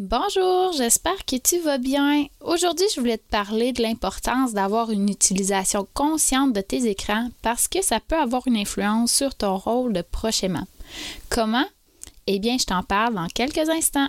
Bonjour, j'espère que tu vas bien. Aujourd'hui, je voulais te parler de l'importance d'avoir une utilisation consciente de tes écrans parce que ça peut avoir une influence sur ton rôle de prochainement. Comment? Eh bien, je t'en parle dans quelques instants.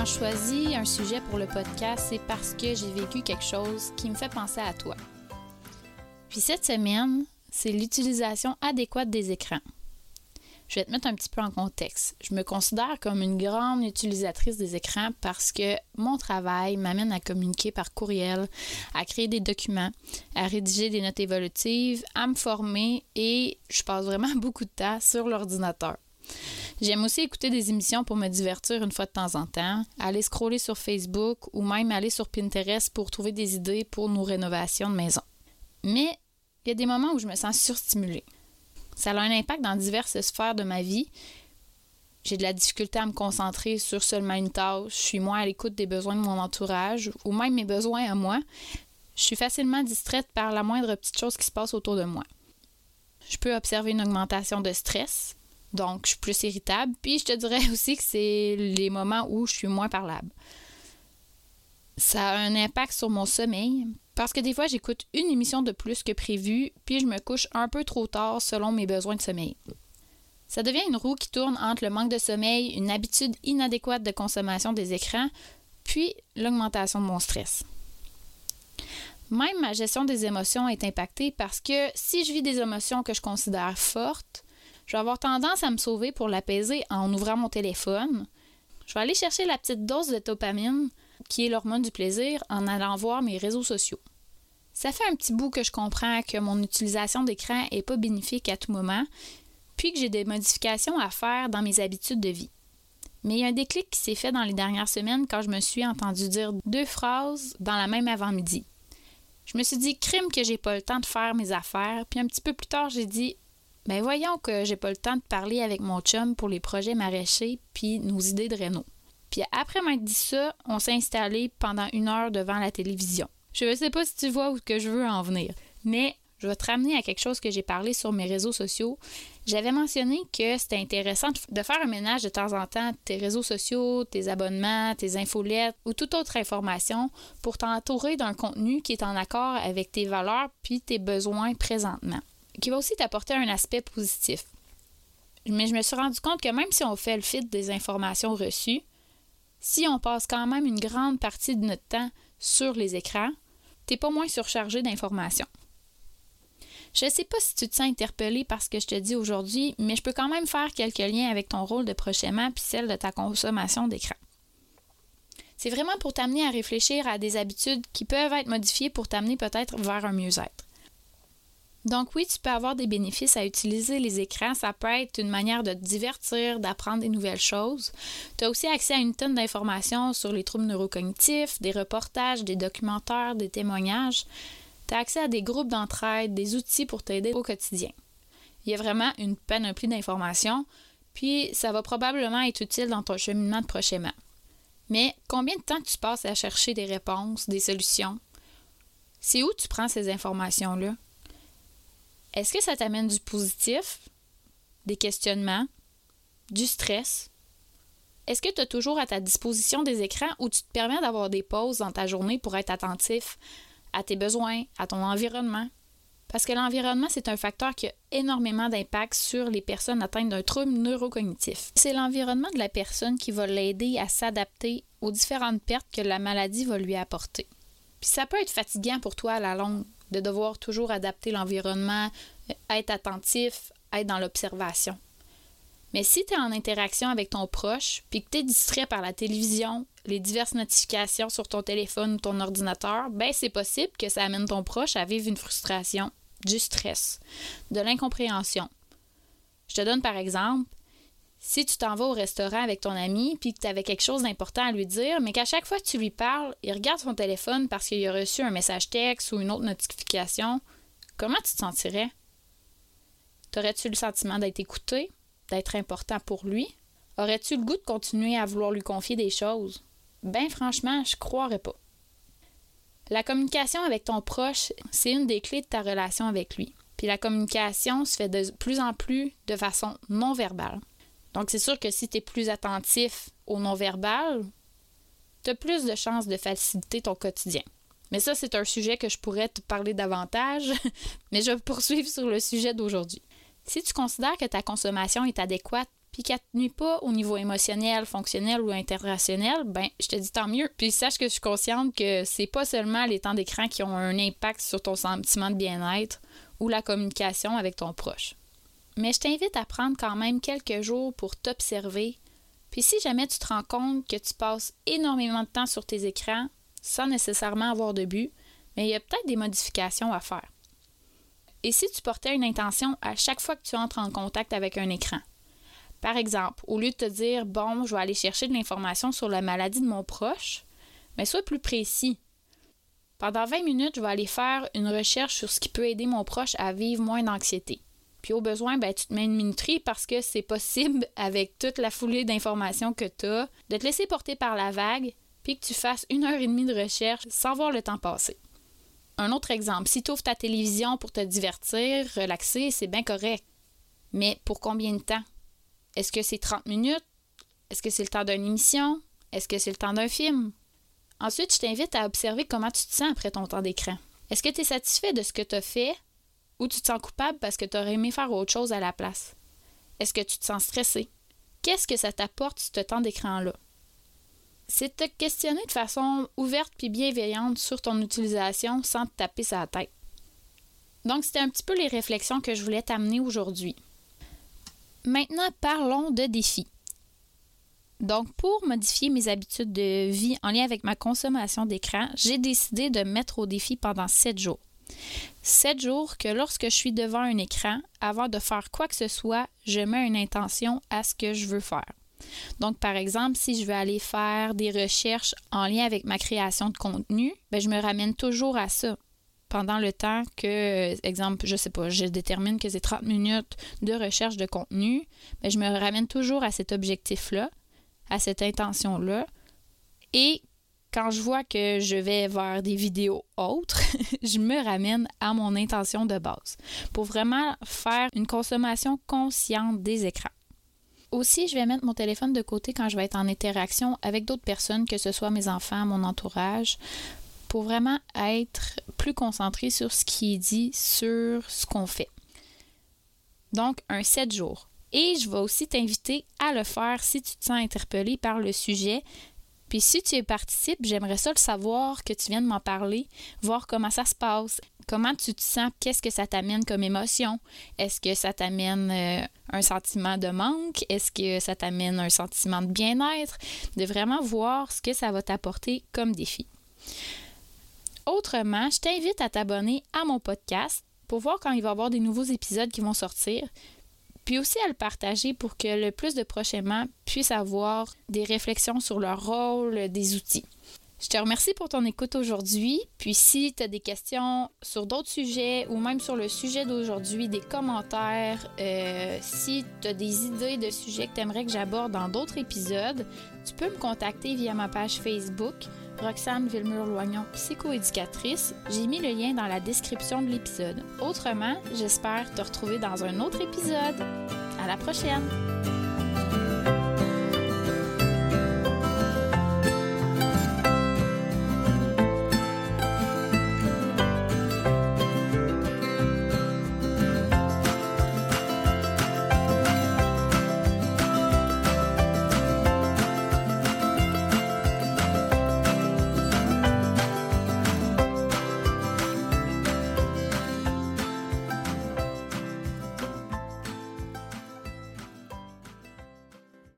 Quand je choisis un sujet pour le podcast, c'est parce que j'ai vécu quelque chose qui me fait penser à toi. Puis cette semaine, c'est l'utilisation adéquate des écrans. Je vais te mettre un petit peu en contexte. Je me considère comme une grande utilisatrice des écrans parce que mon travail m'amène à communiquer par courriel, à créer des documents, à rédiger des notes évolutives, à me former et je passe vraiment beaucoup de temps sur l'ordinateur. J'aime aussi écouter des émissions pour me divertir une fois de temps en temps, aller scroller sur Facebook ou même aller sur Pinterest pour trouver des idées pour nos rénovations de maison. Mais il y a des moments où je me sens surstimulée. Ça a un impact dans diverses sphères de ma vie. J'ai de la difficulté à me concentrer sur seulement une tâche, je suis moins à l'écoute des besoins de mon entourage ou même mes besoins à moi. Je suis facilement distraite par la moindre petite chose qui se passe autour de moi. Je peux observer une augmentation de stress, donc, je suis plus irritable. Puis, je te dirais aussi que c'est les moments où je suis moins parlable. Ça a un impact sur mon sommeil parce que des fois, j'écoute une émission de plus que prévu, puis je me couche un peu trop tard selon mes besoins de sommeil. Ça devient une roue qui tourne entre le manque de sommeil, une habitude inadéquate de consommation des écrans, puis l'augmentation de mon stress. Même ma gestion des émotions est impactée parce que si je vis des émotions que je considère fortes, je vais avoir tendance à me sauver pour l'apaiser en ouvrant mon téléphone. Je vais aller chercher la petite dose de dopamine, qui est l'hormone du plaisir, en allant voir mes réseaux sociaux. Ça fait un petit bout que je comprends que mon utilisation d'écran n'est pas bénéfique à tout moment, puis que j'ai des modifications à faire dans mes habitudes de vie. Mais il y a un déclic qui s'est fait dans les dernières semaines quand je me suis entendu dire deux phrases dans la même avant-midi. Je me suis dit crime que j'ai pas le temps de faire mes affaires, puis un petit peu plus tard, j'ai dit ben voyons que j'ai pas le temps de parler avec mon chum pour les projets maraîchers puis nos idées de réno. Puis après m'être dit ça, on s'est installé pendant une heure devant la télévision. Je ne sais pas si tu vois où que je veux en venir, mais je vais te ramener à quelque chose que j'ai parlé sur mes réseaux sociaux. J'avais mentionné que c'était intéressant de faire un ménage de temps en temps de tes réseaux sociaux, tes abonnements, tes infolettes ou toute autre information pour t'entourer d'un contenu qui est en accord avec tes valeurs puis tes besoins présentement qui va aussi t'apporter un aspect positif. Mais je me suis rendu compte que même si on fait le fit des informations reçues, si on passe quand même une grande partie de notre temps sur les écrans, t'es pas moins surchargé d'informations. Je ne sais pas si tu te sens interpellé par ce que je te dis aujourd'hui, mais je peux quand même faire quelques liens avec ton rôle de prochainement puis celle de ta consommation d'écran. C'est vraiment pour t'amener à réfléchir à des habitudes qui peuvent être modifiées pour t'amener peut-être vers un mieux-être. Donc oui, tu peux avoir des bénéfices à utiliser les écrans. Ça peut être une manière de te divertir, d'apprendre des nouvelles choses. Tu as aussi accès à une tonne d'informations sur les troubles neurocognitifs, des reportages, des documentaires, des témoignages. Tu as accès à des groupes d'entraide, des outils pour t'aider au quotidien. Il y a vraiment une panoplie d'informations, puis ça va probablement être utile dans ton cheminement de prochainement. Mais combien de temps tu passes à chercher des réponses, des solutions? C'est où tu prends ces informations-là? Est-ce que ça t'amène du positif, des questionnements, du stress? Est-ce que tu as toujours à ta disposition des écrans ou tu te permets d'avoir des pauses dans ta journée pour être attentif à tes besoins, à ton environnement? Parce que l'environnement, c'est un facteur qui a énormément d'impact sur les personnes atteintes d'un trouble neurocognitif. C'est l'environnement de la personne qui va l'aider à s'adapter aux différentes pertes que la maladie va lui apporter. Puis ça peut être fatigant pour toi à la longue de devoir toujours adapter l'environnement, être attentif, être dans l'observation. Mais si tu es en interaction avec ton proche, puis que tu es distrait par la télévision, les diverses notifications sur ton téléphone ou ton ordinateur, ben c'est possible que ça amène ton proche à vivre une frustration, du stress, de l'incompréhension. Je te donne par exemple, si tu t'en vas au restaurant avec ton ami puis que tu avais quelque chose d'important à lui dire, mais qu'à chaque fois que tu lui parles, il regarde son téléphone parce qu'il a reçu un message texte ou une autre notification, comment tu te sentirais? T'aurais-tu le sentiment d'être écouté, d'être important pour lui? Aurais-tu le goût de continuer à vouloir lui confier des choses? Ben franchement, je croirais pas. La communication avec ton proche, c'est une des clés de ta relation avec lui. Puis la communication se fait de plus en plus de façon non verbale. Donc, c'est sûr que si tu es plus attentif au non-verbal, tu as plus de chances de faciliter ton quotidien. Mais ça, c'est un sujet que je pourrais te parler davantage, mais je vais poursuivre sur le sujet d'aujourd'hui. Si tu considères que ta consommation est adéquate puis qu'elle ne nuit pas au niveau émotionnel, fonctionnel ou interrationnel, ben je te dis tant mieux. Puis sache que je suis consciente que c'est pas seulement les temps d'écran qui ont un impact sur ton sentiment de bien-être ou la communication avec ton proche. Mais je t'invite à prendre quand même quelques jours pour t'observer. Puis si jamais tu te rends compte que tu passes énormément de temps sur tes écrans sans nécessairement avoir de but, mais il y a peut-être des modifications à faire. Et si tu portais une intention à chaque fois que tu entres en contact avec un écran? Par exemple, au lieu de te dire bon, je vais aller chercher de l'information sur la maladie de mon proche, mais sois plus précis. Pendant 20 minutes, je vais aller faire une recherche sur ce qui peut aider mon proche à vivre moins d'anxiété. Puis au besoin, ben, tu te mets une minuterie parce que c'est possible, avec toute la foulée d'informations que tu as, de te laisser porter par la vague, puis que tu fasses une heure et demie de recherche sans voir le temps passer. Un autre exemple, si tu ouvres ta télévision pour te divertir, relaxer, c'est bien correct. Mais pour combien de temps? Est-ce que c'est 30 minutes? Est-ce que c'est le temps d'une émission? Est-ce que c'est le temps d'un film? Ensuite, je t'invite à observer comment tu te sens après ton temps d'écran. Est-ce que tu es satisfait de ce que tu as fait? Ou tu te sens coupable parce que tu aurais aimé faire autre chose à la place? Est-ce que tu te sens stressé? Qu'est-ce que ça t'apporte ce temps d'écran-là? C'est te questionner de façon ouverte puis bienveillante sur ton utilisation sans te taper sa tête. Donc, c'était un petit peu les réflexions que je voulais t'amener aujourd'hui. Maintenant, parlons de défis. Donc, pour modifier mes habitudes de vie en lien avec ma consommation d'écran, j'ai décidé de mettre au défi pendant sept jours. Sept jours que lorsque je suis devant un écran, avant de faire quoi que ce soit, je mets une intention à ce que je veux faire. Donc, par exemple, si je veux aller faire des recherches en lien avec ma création de contenu, ben, je me ramène toujours à ça. Pendant le temps que, exemple, je sais pas, je détermine que c'est 30 minutes de recherche de contenu, ben, je me ramène toujours à cet objectif-là, à cette intention-là. Et quand je vois que je vais vers des vidéos autres, je me ramène à mon intention de base pour vraiment faire une consommation consciente des écrans. Aussi, je vais mettre mon téléphone de côté quand je vais être en interaction avec d'autres personnes, que ce soit mes enfants, mon entourage, pour vraiment être plus concentré sur ce qui est dit, sur ce qu'on fait. Donc, un 7 jours. Et je vais aussi t'inviter à le faire si tu te sens interpellé par le sujet puis si tu y participes, j'aimerais ça le savoir, que tu viennes m'en parler, voir comment ça se passe, comment tu te sens, qu'est-ce que ça t'amène comme émotion? Est-ce que ça t'amène euh, un sentiment de manque? Est-ce que ça t'amène un sentiment de bien-être? De vraiment voir ce que ça va t'apporter comme défi. Autrement, je t'invite à t'abonner à mon podcast pour voir quand il va y avoir des nouveaux épisodes qui vont sortir puis aussi à le partager pour que le plus de prochainement puissent avoir des réflexions sur leur rôle des outils. Je te remercie pour ton écoute aujourd'hui. Puis si tu as des questions sur d'autres sujets ou même sur le sujet d'aujourd'hui, des commentaires, euh, si tu as des idées de sujets que tu aimerais que j'aborde dans d'autres épisodes, tu peux me contacter via ma page Facebook Roxane Villemur-Loignon, psychoéducatrice. J'ai mis le lien dans la description de l'épisode. Autrement, j'espère te retrouver dans un autre épisode. À la prochaine!